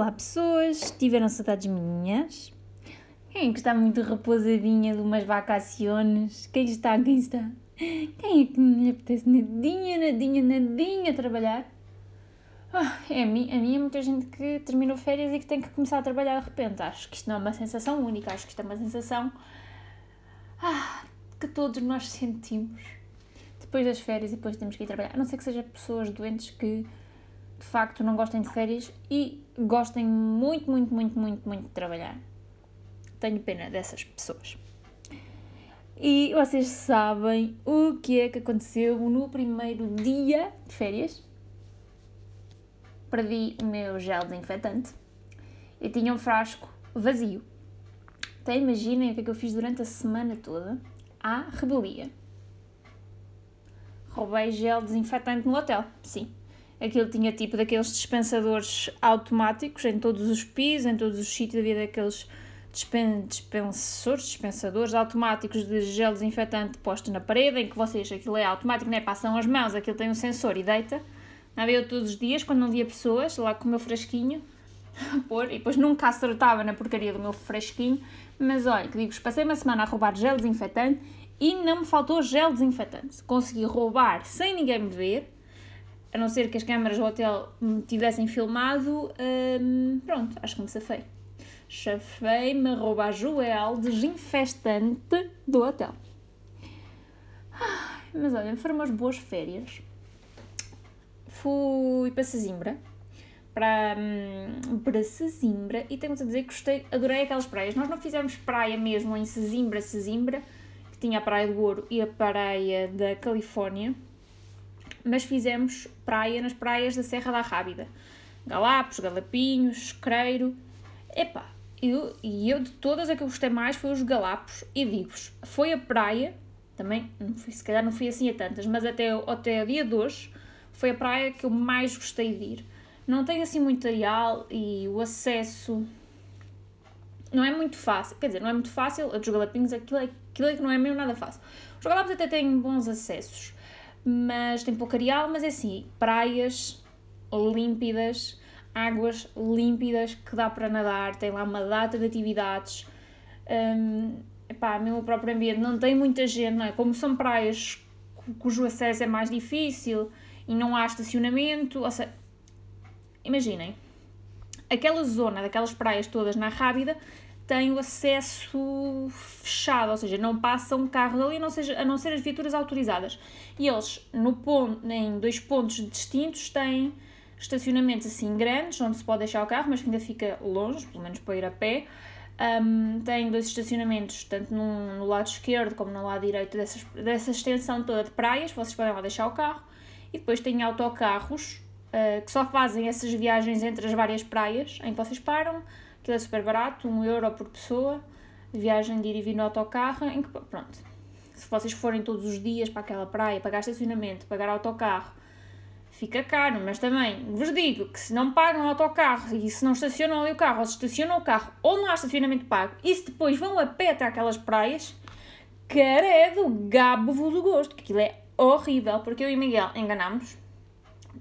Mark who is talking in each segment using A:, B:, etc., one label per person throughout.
A: Olá pessoas, tiveram saudades minhas? Quem é que está muito repousadinha de umas vacaciones? Quem está, quem está? Quem é que me apetece nadinha, nadinha, nadinha trabalhar? Ah, é a mim, a mim é muita gente que terminou férias e que tem que começar a trabalhar de repente. Acho que isto não é uma sensação única, acho que isto é uma sensação ah, que todos nós sentimos depois das férias e depois temos que ir trabalhar. A não ser que sejam pessoas doentes que de facto não gostem de férias e gostem muito, muito, muito, muito, muito de trabalhar. Tenho pena dessas pessoas. E vocês sabem o que é que aconteceu no primeiro dia de férias? Perdi o meu gel desinfetante. Eu tinha um frasco vazio. Até imaginem o que é que eu fiz durante a semana toda. À rebelia. Roubei gel desinfetante no hotel. Sim, Aquilo tinha tipo daqueles dispensadores automáticos em todos os pisos, em todos os sítios havia daqueles dispen dispensores, dispensadores automáticos de gel desinfetante posto na parede, em que vocês, aquilo é automático, né? passam as mãos, aquilo tem um sensor e deita. Havia todos os dias, quando não via pessoas, lá com o meu frasquinho, pôr, e depois nunca acertava na porcaria do meu frasquinho, mas olha, que digo, passei uma semana a roubar gel desinfetante e não me faltou gel desinfetante. Consegui roubar sem ninguém me ver, a não ser que as câmaras do hotel me tivessem filmado, hum, pronto, acho que me safei. Chafei-me a roubar Joel desinfestante do hotel. Mas olha, foram umas boas férias. Fui para Sesimbra, para, hum, para Sesimbra, e tenho-vos a dizer que gostei, adorei aquelas praias. Nós não fizemos praia mesmo em Sesimbra, Sesimbra, que tinha a Praia do Ouro e a Praia da Califórnia, mas fizemos praia nas praias da Serra da Rábida. Galapos, Galapinhos, Escreiro. Epá, eu, e eu de todas a que eu gostei mais foi os Galapos. E digo-vos, foi a praia, também, não fui, se calhar não fui assim a tantas, mas até, até o dia de hoje, foi a praia que eu mais gostei de ir. Não tem assim muito areal e o acesso não é muito fácil. Quer dizer, não é muito fácil. A dos Galapinhos, aquilo é, aquilo é que não é mesmo nada fácil. Os Galapos até têm bons acessos mas tem pouco areal, mas é assim, praias límpidas, águas límpidas que dá para nadar, tem lá uma data de atividades. Um, epá, mesmo o próprio ambiente não tem muita gente, não é? Como são praias cujo acesso é mais difícil e não há estacionamento, ou seja, imaginem, aquela zona daquelas praias todas na Rábida tem o acesso fechado, ou seja, não passam carros ali, não, seja, a não ser as viaturas autorizadas. E eles, no ponto, em dois pontos distintos, têm estacionamentos assim grandes, onde se pode deixar o carro, mas que ainda fica longe, pelo menos para ir a pé. Um, tem dois estacionamentos, tanto no, no, lado esquerdo como no lado direito dessas, dessa extensão toda de praias, vocês podem lá deixar o carro. E depois tem autocarros uh, que só fazem essas viagens entre as várias praias em que vocês param Aquilo é super barato, 1 um euro por pessoa, viagem de ir e vir no autocarro, em que, pronto, se vocês forem todos os dias para aquela praia, pagar estacionamento, pagar autocarro, fica caro, mas também vos digo que se não pagam autocarro e se não estacionam ali o carro, ou se estacionam o carro, ou não há estacionamento pago, e se depois vão a pé até aquelas praias, caredo, gabo-vos o gosto, que aquilo é horrível, porque eu e Miguel enganámos,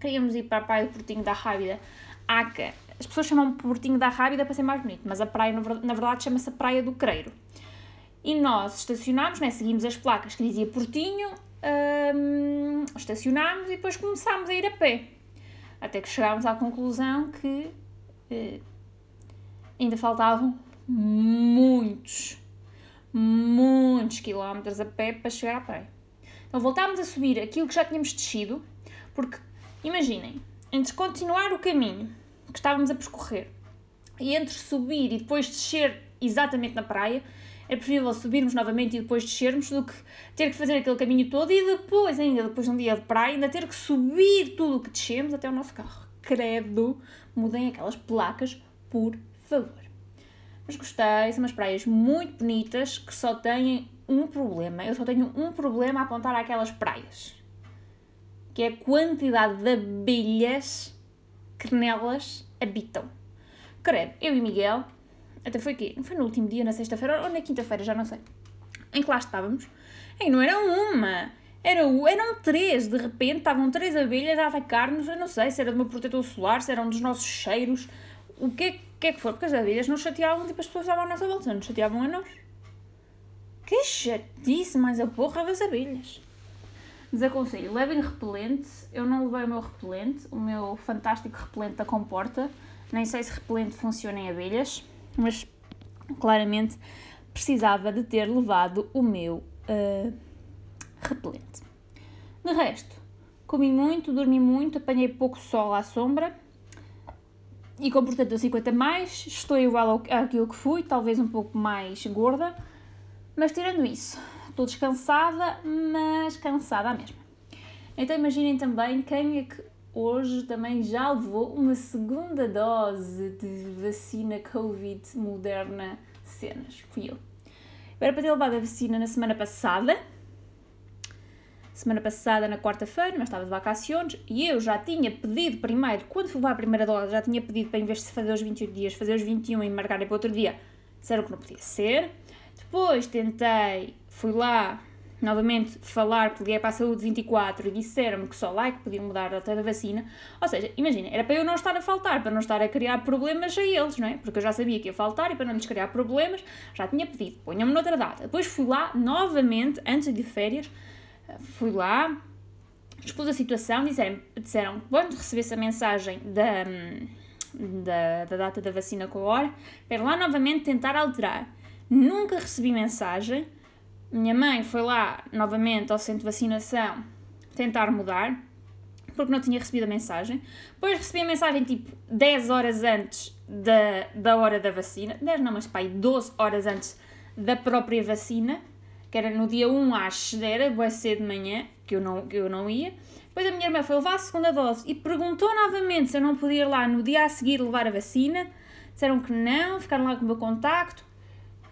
A: queríamos ir para a praia do Portinho da Rábida, Aca, as pessoas chamam Portinho da Rábida para ser mais bonito, mas a praia, na verdade, chama-se Praia do Creiro. E nós estacionámos, né, seguimos as placas que dizia Portinho, hum, estacionámos e depois começámos a ir a pé. Até que chegámos à conclusão que eh, ainda faltavam muitos, muitos quilómetros a pé para chegar à praia. Então voltámos a subir aquilo que já tínhamos descido, porque imaginem, entre continuar o caminho que estávamos a percorrer. E entre subir e depois descer exatamente na praia, é preferível subirmos novamente e depois descermos do que ter que fazer aquele caminho todo e depois, ainda depois de um dia de praia, ainda ter que subir tudo o que descemos até o nosso carro. Credo, mudem aquelas placas, por favor. Mas gostei, são umas praias muito bonitas que só têm um problema. Eu só tenho um problema a apontar àquelas praias, que é a quantidade de abelhas que nelas habitam. Credo, eu e Miguel, até foi aqui, não foi no último dia, na sexta-feira ou na quinta-feira, já não sei, em que lá estávamos, e não era uma, era, eram três, de repente estavam três abelhas a atacar-nos, eu não sei se era do meu protetor solar, se era um dos nossos cheiros, o que é, que é que for, porque as abelhas não chateavam, tipo, as pessoas estavam à nossa volta, não chateavam a nós. Que chatice mais a porra das abelhas. Desaconselho, levem repelente. Eu não levei o meu repelente, o meu fantástico repelente da comporta. Nem sei se repelente funciona em abelhas, mas claramente precisava de ter levado o meu uh, repelente. De resto, comi muito, dormi muito, apanhei pouco sol à sombra e com portanto 50 mais, estou igual àquilo que fui, talvez um pouco mais gorda, mas tirando isso, estou descansada, mas cansada mesmo. Então imaginem também quem é que hoje também já levou uma segunda dose de vacina Covid moderna cenas. Fui. Eu era para ter levado a vacina na semana passada, semana passada, na quarta-feira, mas estava de vacações, e eu já tinha pedido primeiro, quando fui levar a primeira dose, já tinha pedido para, em vez de fazer os 28 dias, fazer os 21 e marcarem para outro dia. Disseram que não podia ser. Depois tentei, fui lá, novamente falar, liguei para a saúde 24 e disseram-me que só lá é que podiam mudar a data da vacina. Ou seja, imagina, era para eu não estar a faltar, para não estar a criar problemas a eles, não é? Porque eu já sabia que ia faltar e para não lhes criar problemas, já tinha pedido, ponham-me noutra data. Depois fui lá, novamente, antes de férias, fui lá, expus a situação, disseram, disseram quando recebesse a mensagem da, da, da data da vacina com a hora, para lá novamente tentar alterar. Nunca recebi mensagem, minha mãe foi lá novamente ao centro de vacinação tentar mudar, porque não tinha recebido a mensagem. Depois recebi a mensagem tipo 10 horas antes da, da hora da vacina, 10 não, mas pai, 12 horas antes da própria vacina, que era no dia 1 às era, boa cedo de manhã, que eu, não, que eu não ia. Depois a minha irmã foi levar a segunda dose e perguntou novamente se eu não podia ir lá no dia a seguir levar a vacina. Disseram que não, ficaram lá com o meu contacto.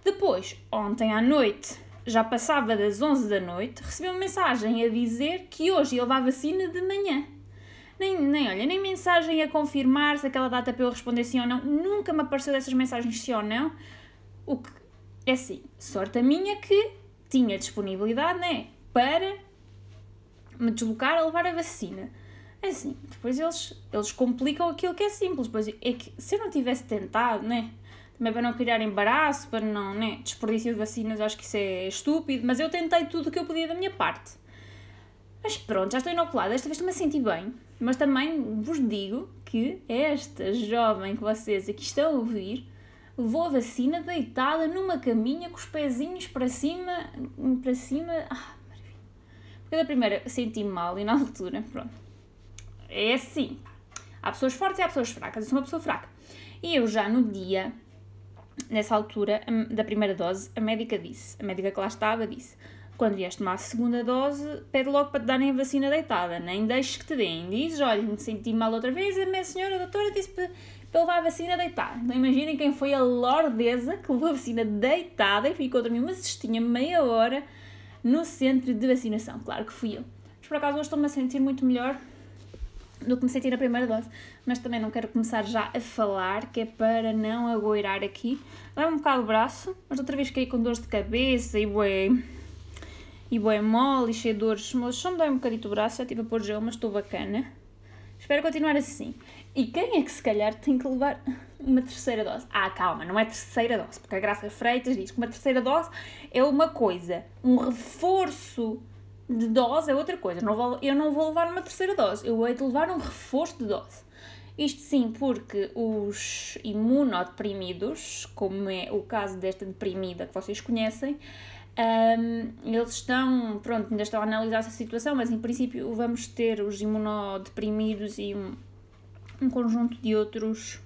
A: Depois, ontem à noite, já passava das 11 da noite, recebi uma mensagem a dizer que hoje ia levar vacina de manhã. Nem, nem, olha, nem mensagem a confirmar se aquela data para eu responder sim ou não. Nunca me apareceu dessas mensagens sim ou não. O que é assim, sorte a minha que tinha disponibilidade, né? Para me deslocar a levar a vacina. É assim, depois eles, eles complicam aquilo que é simples. Pois é que se eu não tivesse tentado, né? Também para não criar embaraço, para não, né, desperdício de vacinas, acho que isso é estúpido, mas eu tentei tudo o que eu podia da minha parte. Mas pronto, já estou inoculada, desta vez a sentir bem, mas também vos digo que esta jovem que vocês aqui estão a ouvir levou a vacina deitada numa caminha com os pezinhos para cima, para cima, ah, maravilha. Porque da primeira senti-me mal e na altura, pronto, é assim, há pessoas fortes e há pessoas fracas, eu sou uma pessoa fraca. E eu já no dia nessa altura da primeira dose, a médica disse, a médica que lá estava disse, quando vieste tomar a segunda dose, pede logo para te darem a vacina deitada, nem deixes que te deem. Dizes, olha, me senti mal outra vez, a minha senhora doutora disse para, para levar a vacina deitada. Então imaginem quem foi a lordesa que levou a vacina deitada e ficou a dormir uma cestinha meia hora no centro de vacinação. Claro que fui eu. Mas por acaso hoje estou-me a sentir muito melhor do que me senti na primeira dose. Mas também não quero começar já a falar, que é para não agoirar aqui. Dá um bocado o braço, mas outra vez fiquei com dores de cabeça e bué, e bué mole e cheio de dores. Mas só me dói um bocadito o braço, já estive a pôr gel, mas estou bacana. Espero continuar assim. E quem é que se calhar tem que levar uma terceira dose? Ah, calma, não é terceira dose, porque a Graça Freitas diz que uma terceira dose é uma coisa, um reforço de dose é outra coisa. Não vou, eu não vou levar uma terceira dose, eu vou levar um reforço de dose. Isto sim, porque os imunodeprimidos, como é o caso desta deprimida que vocês conhecem, um, eles estão, pronto, ainda estão a analisar essa situação, mas em princípio vamos ter os imunodeprimidos e um, um conjunto de outros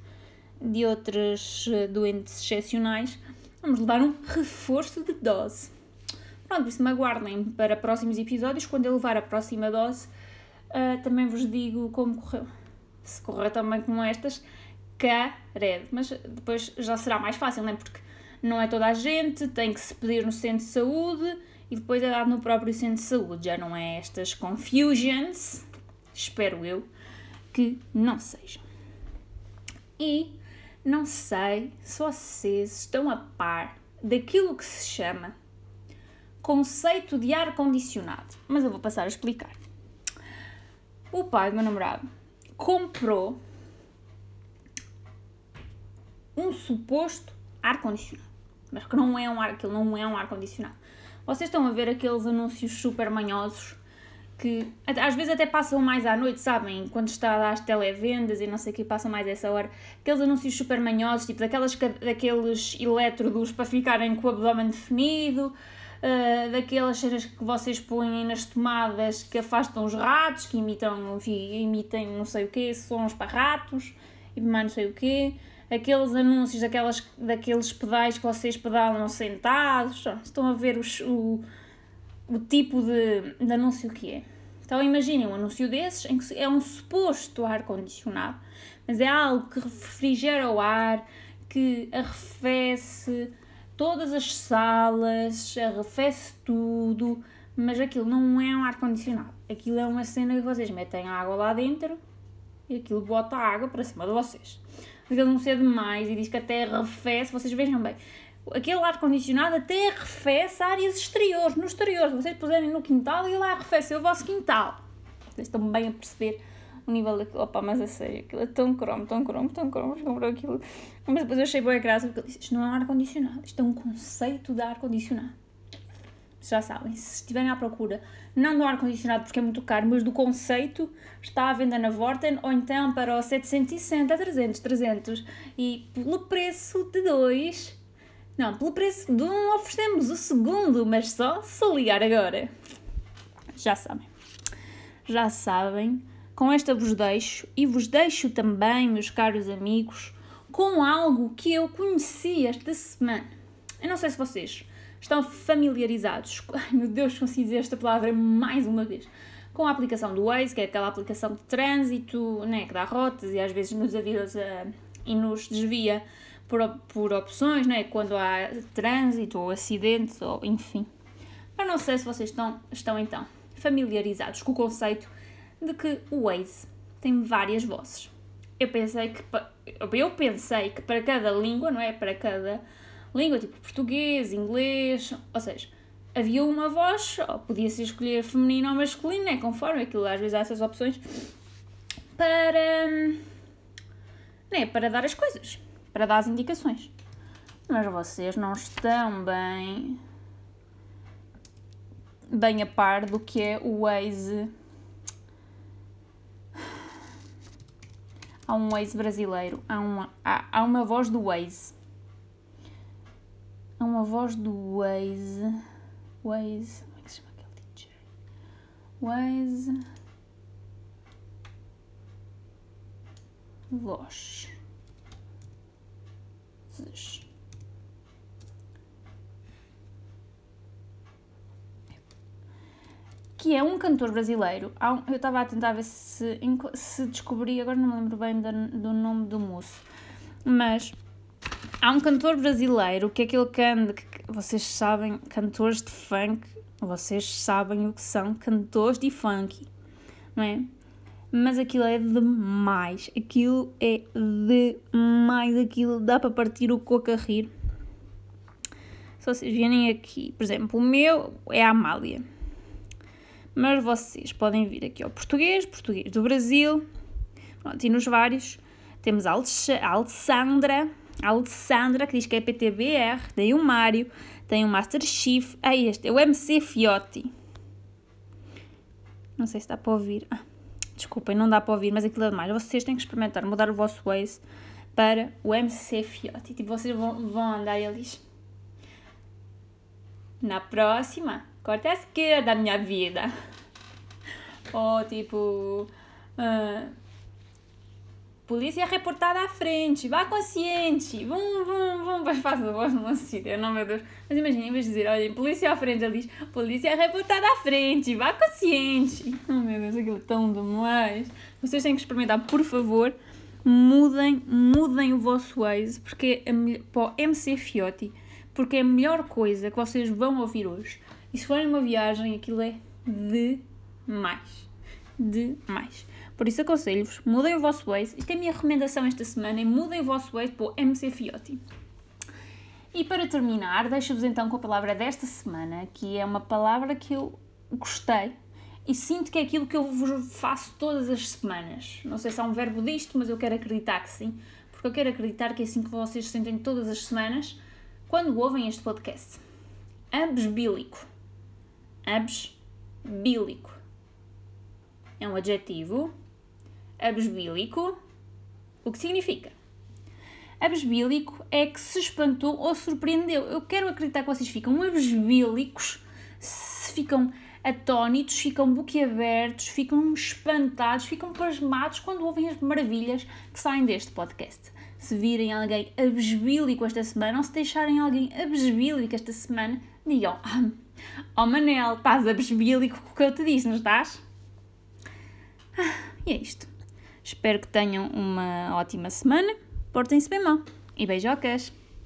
A: de outras eh, doentes excepcionais. Vamos levar um reforço de dose. Pronto, isso me aguardem para próximos episódios. Quando eu levar a próxima dose, uh, também vos digo como correu. Se correr também como estas, cared. Mas depois já será mais fácil, não é? Porque não é toda a gente, tem que se pedir no centro de saúde e depois é dado no próprio centro de saúde. Já não é estas confusions, espero eu, que não sejam. E não sei se vocês estão a par daquilo que se chama conceito de ar-condicionado. Mas eu vou passar a explicar. O pai do meu namorado comprou um suposto ar-condicionado. Mas que não é um ar, aquilo não é um ar-condicionado. Vocês estão a ver aqueles anúncios super manhosos que às vezes até passam mais à noite, sabem? Quando está às televendas e não sei o que, passam mais essa hora. Aqueles anúncios super manhosos, tipo daquelas, daqueles elétrodos para ficarem com o abdômen definido, uh, daquelas cenas que vocês põem nas tomadas que afastam os ratos, que imitam, enfim, imitem não sei o que, sons para ratos e mais não sei o que. Aqueles anúncios daquelas, daqueles pedais que vocês pedalam sentados. Estão a ver os, o, o tipo de, de anúncio que é. Então imaginem um anúncio desses em que é um suposto ar-condicionado, mas é algo que refrigera o ar, que arrefece todas as salas, arrefece tudo, mas aquilo não é um ar-condicionado. Aquilo é uma cena que vocês metem água lá dentro e aquilo bota água para cima de vocês. Aquilo não ser demais e diz que até arrefece, vocês vejam bem. Aquele ar-condicionado até arrefece áreas exteriores, no exterior. Vocês puserem no quintal, ele arrefece o vosso quintal. Vocês estão bem a perceber o nível daquilo. Opa, mas a sério, aquilo é tão cromo, tão cromo, tão cromo, comprou aquilo. Mas depois eu achei boa graça porque ele disse: Isto não é um ar-condicionado, isto é um conceito de ar-condicionado. Já sabem, se estiverem à procura, não do ar-condicionado porque é muito caro, mas do conceito, está à venda na Vorten ou então para o 760, 300, 300 e pelo preço de dois. Não, pelo preço de um oferecemos o segundo, mas só se ligar agora. Já sabem. Já sabem com esta vos deixo e vos deixo também, meus caros amigos, com algo que eu conheci esta semana. Eu não sei se vocês estão familiarizados, ai meu Deus, consegui dizer esta palavra mais uma vez, com a aplicação do Waze, que é aquela aplicação de trânsito, né, que dá rotas e às vezes nos avisa e nos desvia por, por opções, né, quando há trânsito ou acidentes, ou enfim. Mas não sei se vocês estão, estão então familiarizados com o conceito de que o Waze tem várias vozes. Eu pensei que eu pensei que para cada língua, não é? Para cada língua, tipo português, inglês, ou seja, havia uma voz, ou podia-se escolher feminino ou masculino, né? Conforme aquilo, às vezes há essas opções, para, né? para dar as coisas, para dar as indicações. Mas vocês não estão bem bem a par do que é o Waze há um Waze brasileiro, há uma, há, há uma voz do Waze. Há uma voz do Waze. Waze. Como é que se chama aquele DJ? Waze. Voz. Que é um cantor brasileiro. eu estava a tentar ver se, se descobri, agora não me lembro bem do, nome do moço, mas há um cantor brasileiro que é aquele canta, que vocês sabem, cantores de funk, vocês sabem o que são cantores de funk, não é? Mas aquilo é demais, aquilo é demais, aquilo dá para partir o coco a rir. Se vocês virem aqui, por exemplo, o meu é a Amália mas vocês podem vir aqui ao português, português do Brasil, pronto, e nos vários temos a Alessandra, a Alessandra que diz que é PTBR, tem o Mário, tem o Master Chief, ah este, é o MC Fiotti. Não sei se dá para ouvir. Ah, desculpem, não dá para ouvir, mas aquilo é demais. Vocês têm que experimentar, mudar o vosso Waze para o MC Fiotti. Tipo, vocês vão, vão andar eles. Na próxima, corta a esquerda da minha vida. Ou tipo. Uh, polícia reportada à frente, vá consciente, vão, vão, vão, mas faz a voz não sei, não meu Deus. Mas imagina, em vez de dizer, olha, polícia à frente, diz, polícia reportada à frente, vá consciente. Oh meu Deus, aquilo é tão demais. Vocês têm que experimentar, por favor, mudem, mudem o vosso Waze, porque é para o MC Fiotti, porque é a melhor coisa que vocês vão ouvir hoje. E se forem uma viagem, aquilo é demais. Demais. Por isso aconselho-vos, mudem o vosso Waze. Isto é a minha recomendação esta semana, é mudem o vosso Waze para o MC Fiotti. E para terminar, deixo-vos então com a palavra desta semana, que é uma palavra que eu gostei e sinto que é aquilo que eu vos faço todas as semanas. Não sei se há um verbo disto, mas eu quero acreditar que sim, porque eu quero acreditar que é assim que vocês se sentem todas as semanas quando ouvem este podcast. Absbílico. Absbílico. É um adjetivo. Absbílico. O que significa? Absbílico é que se espantou ou surpreendeu. Eu quero acreditar que vocês ficam absbílicos se ficam atónitos, ficam boquiabertos, ficam espantados, ficam pasmados quando ouvem as maravilhas que saem deste podcast. Se virem alguém abesbílico esta semana ou se deixarem alguém abesbílico esta semana, digam: Oh Manel, estás abesbílico com o que eu te disse, não estás? Ah, e é isto. Espero que tenham uma ótima semana. Portem-se bem mal e beijocas!